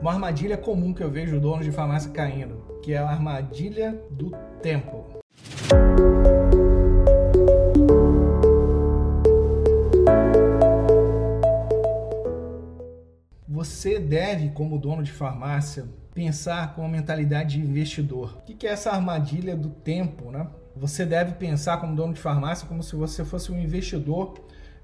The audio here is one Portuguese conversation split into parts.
uma armadilha comum que eu vejo donos de farmácia caindo, que é a armadilha do tempo. Você deve, como dono de farmácia, pensar com a mentalidade de investidor. O que é essa armadilha do tempo, né? Você deve pensar como dono de farmácia como se você fosse um investidor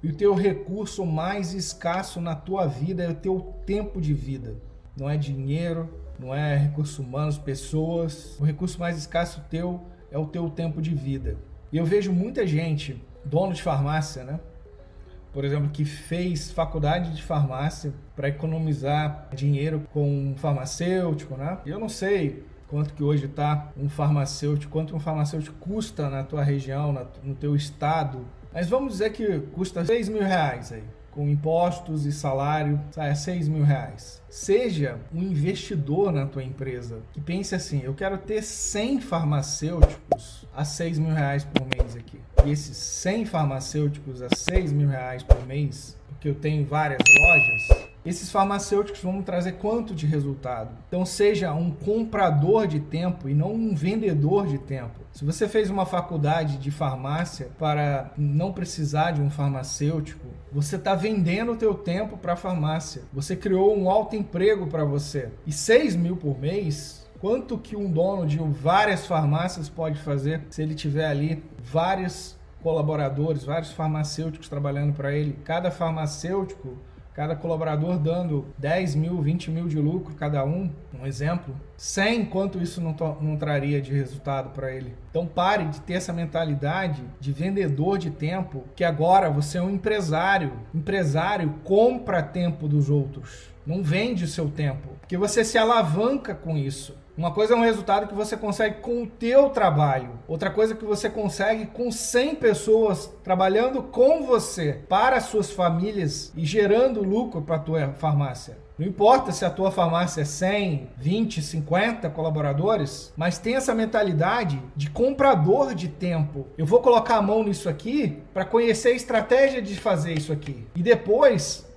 e o teu recurso mais escasso na tua vida é o teu tempo de vida. Não é dinheiro, não é recursos humanos, pessoas. O recurso mais escasso teu é o teu tempo de vida. E eu vejo muita gente, dono de farmácia, né? Por exemplo, que fez faculdade de farmácia para economizar dinheiro com um farmacêutico, né? Eu não sei quanto que hoje está um farmacêutico, quanto um farmacêutico custa na tua região, no teu estado. Mas vamos dizer que custa 6 mil reais aí, com impostos e salário, sai 6 mil reais. Seja um investidor na tua empresa que pense assim, eu quero ter 100 farmacêuticos a 6 mil reais por mês aqui. E esses 100 farmacêuticos a 6 mil reais por mês, porque eu tenho várias lojas, esses farmacêuticos vão trazer quanto de resultado? Então, seja um comprador de tempo e não um vendedor de tempo. Se você fez uma faculdade de farmácia para não precisar de um farmacêutico, você está vendendo o teu tempo para a farmácia. Você criou um alto emprego para você. E 6 mil por mês, quanto que um dono de várias farmácias pode fazer se ele tiver ali vários colaboradores, vários farmacêuticos trabalhando para ele? Cada farmacêutico cada colaborador dando 10 mil, 20 mil de lucro cada um, um exemplo, 100 quanto isso não, não traria de resultado para ele. Então pare de ter essa mentalidade de vendedor de tempo, que agora você é um empresário. Empresário compra tempo dos outros, não vende seu tempo, porque você se alavanca com isso. Uma coisa é um resultado que você consegue com o teu trabalho. Outra coisa é que você consegue com 100 pessoas trabalhando com você para as suas famílias e gerando lucro para a tua farmácia. Não importa se a tua farmácia é 100, 20, 50 colaboradores, mas tem essa mentalidade de comprador de tempo. Eu vou colocar a mão nisso aqui para conhecer a estratégia de fazer isso aqui. E depois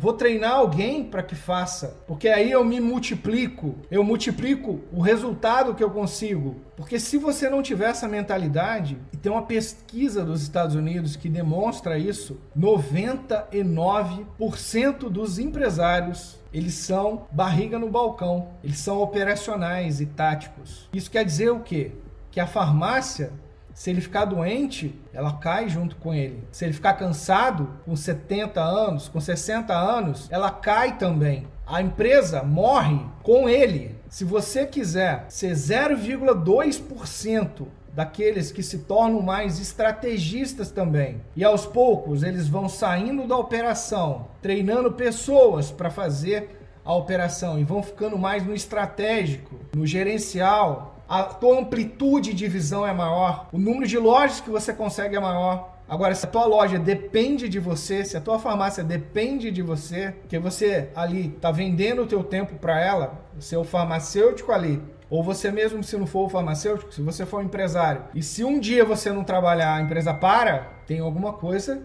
Vou treinar alguém para que faça, porque aí eu me multiplico, eu multiplico o resultado que eu consigo. Porque se você não tiver essa mentalidade, e tem uma pesquisa dos Estados Unidos que demonstra isso, 99% dos empresários eles são barriga no balcão, eles são operacionais e táticos. Isso quer dizer o quê? Que a farmácia se ele ficar doente, ela cai junto com ele. Se ele ficar cansado, com 70 anos, com 60 anos, ela cai também. A empresa morre com ele. Se você quiser ser 0,2% daqueles que se tornam mais estrategistas também. E aos poucos eles vão saindo da operação, treinando pessoas para fazer a operação e vão ficando mais no estratégico, no gerencial, a tua amplitude de visão é maior, o número de lojas que você consegue é maior. Agora, se a tua loja depende de você, se a tua farmácia depende de você, que você ali está vendendo o teu tempo para ela, o seu farmacêutico ali, ou você mesmo se não for o farmacêutico, se você for um empresário, e se um dia você não trabalhar, a empresa para, tem alguma coisa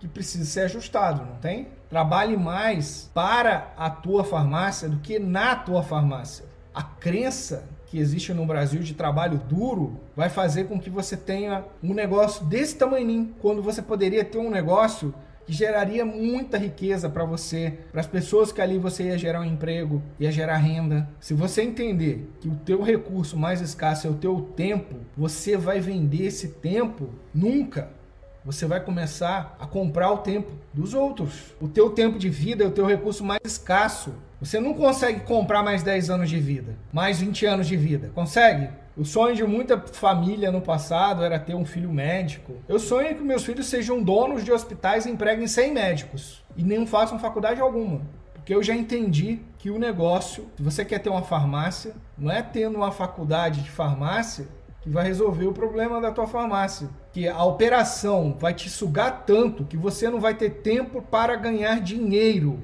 que precisa ser ajustado, não tem? Trabalhe mais para a tua farmácia do que na tua farmácia. A crença que existe no Brasil de trabalho duro vai fazer com que você tenha um negócio desse tamanho, quando você poderia ter um negócio que geraria muita riqueza para você, para as pessoas que ali você ia gerar um emprego, ia gerar renda. Se você entender que o teu recurso mais escasso é o teu tempo, você vai vender esse tempo nunca. Você vai começar a comprar o tempo dos outros. O teu tempo de vida é o teu recurso mais escasso. Você não consegue comprar mais 10 anos de vida, mais 20 anos de vida. Consegue? O sonho de muita família no passado era ter um filho médico. Eu sonho que meus filhos sejam donos de hospitais e empreguem 100 médicos e nem façam faculdade alguma. Porque eu já entendi que o negócio, se você quer ter uma farmácia, não é tendo uma faculdade de farmácia que vai resolver o problema da tua farmácia. Que a operação vai te sugar tanto que você não vai ter tempo para ganhar dinheiro.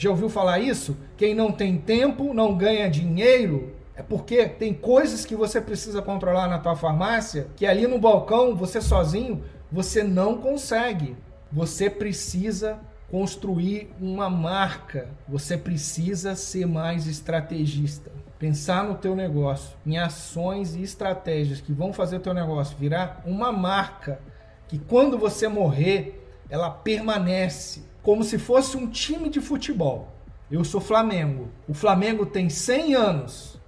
Já ouviu falar isso? Quem não tem tempo não ganha dinheiro. É porque tem coisas que você precisa controlar na tua farmácia que ali no balcão, você sozinho, você não consegue. Você precisa construir uma marca, você precisa ser mais estrategista. Pensar no teu negócio, em ações e estratégias que vão fazer o teu negócio virar uma marca que quando você morrer, ela permanece como se fosse um time de futebol. Eu sou Flamengo. O Flamengo tem 100 anos,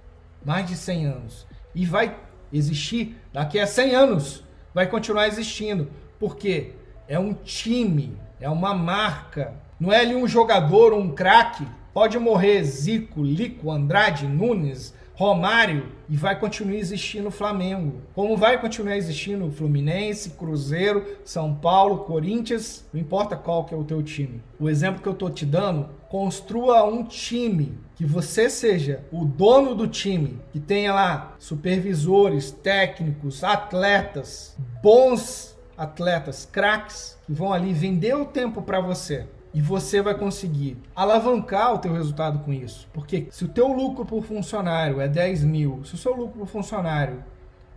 mais de 100 anos, e vai existir daqui a 100 anos, vai continuar existindo, porque é um time, é uma marca. Não é ali um jogador, um craque. Pode morrer Zico, Lico, Andrade, Nunes, Romário e vai continuar existindo o Flamengo. Como vai continuar existindo Fluminense, Cruzeiro, São Paulo, Corinthians, não importa qual que é o teu time. O exemplo que eu tô te dando, construa um time que você seja o dono do time, que tenha lá supervisores, técnicos, atletas, bons atletas, craques, que vão ali vender o tempo para você e você vai conseguir alavancar o teu resultado com isso. Porque se o teu lucro por funcionário é 10 mil, se o seu lucro por funcionário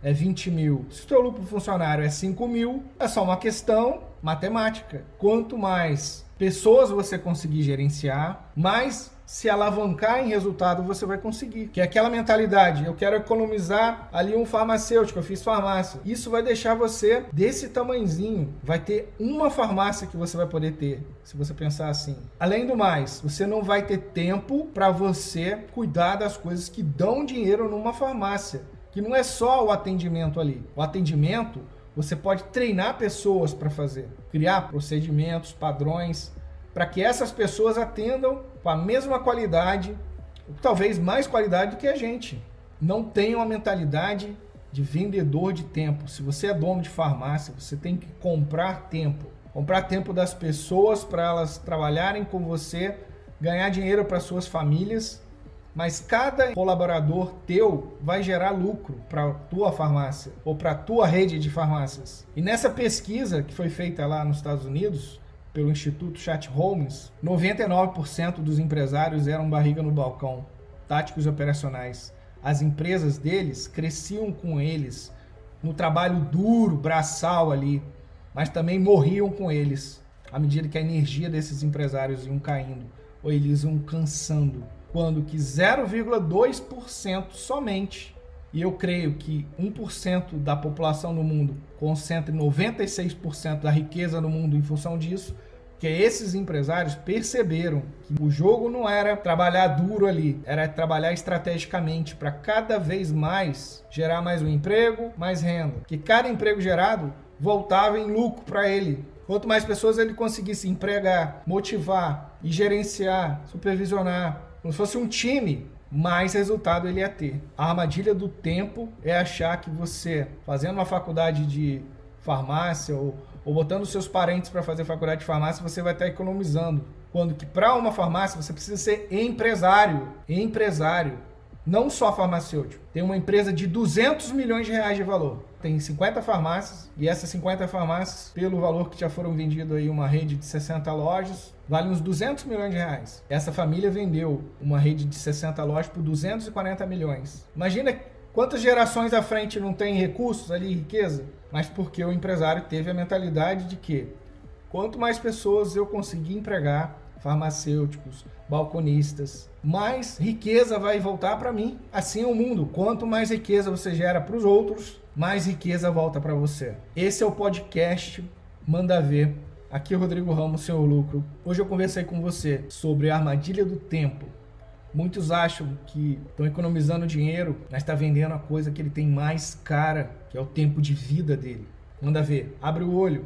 é 20 mil, se o teu lucro por funcionário é 5 mil, é só uma questão matemática. Quanto mais pessoas você conseguir gerenciar, mais se alavancar em resultado você vai conseguir. Que é aquela mentalidade, eu quero economizar ali um farmacêutico, eu fiz farmácia. Isso vai deixar você desse tamanzinho. Vai ter uma farmácia que você vai poder ter, se você pensar assim. Além do mais, você não vai ter tempo para você cuidar das coisas que dão dinheiro numa farmácia. Que não é só o atendimento ali. O atendimento você pode treinar pessoas para fazer, criar procedimentos, padrões, para que essas pessoas atendam com a mesma qualidade, talvez mais qualidade do que a gente. Não tenham a mentalidade de vendedor de tempo. Se você é dono de farmácia, você tem que comprar tempo. Comprar tempo das pessoas para elas trabalharem com você, ganhar dinheiro para suas famílias, mas cada colaborador teu vai gerar lucro para tua farmácia ou para tua rede de farmácias. E nessa pesquisa que foi feita lá nos Estados Unidos, pelo Instituto Chat Holmes, 99% dos empresários eram barriga no balcão, táticos operacionais. As empresas deles cresciam com eles no trabalho duro, braçal ali, mas também morriam com eles à medida que a energia desses empresários iam caindo ou eles iam cansando. Quando que 0,2% somente, e eu creio que 1% da população no mundo concentra 96% da riqueza no mundo em função disso, que esses empresários perceberam que o jogo não era trabalhar duro ali, era trabalhar estrategicamente para cada vez mais gerar mais um emprego, mais renda. Que cada emprego gerado voltava em lucro para ele. Quanto mais pessoas ele conseguisse empregar, motivar e gerenciar, supervisionar, como se fosse um time, mais resultado ele ia ter. A armadilha do tempo é achar que você, fazendo uma faculdade de farmácia ou ou botando seus parentes para fazer faculdade de farmácia, você vai estar economizando. Quando que para uma farmácia você precisa ser empresário, empresário, não só farmacêutico. Tem uma empresa de 200 milhões de reais de valor. Tem 50 farmácias e essas 50 farmácias, pelo valor que já foram vendidas aí uma rede de 60 lojas, vale uns 200 milhões de reais. Essa família vendeu uma rede de 60 lojas por 240 milhões. Imagina quantas gerações à frente não tem recursos ali, riqueza? mas porque o empresário teve a mentalidade de que quanto mais pessoas eu conseguir empregar, farmacêuticos, balconistas, mais riqueza vai voltar para mim. Assim é o mundo. Quanto mais riqueza você gera para os outros, mais riqueza volta para você. Esse é o podcast Manda Ver. Aqui é Rodrigo Ramos, seu lucro. Hoje eu conversei com você sobre a armadilha do tempo. Muitos acham que estão economizando dinheiro, mas está vendendo a coisa que ele tem mais cara, que é o tempo de vida dele. Manda ver, abre o olho,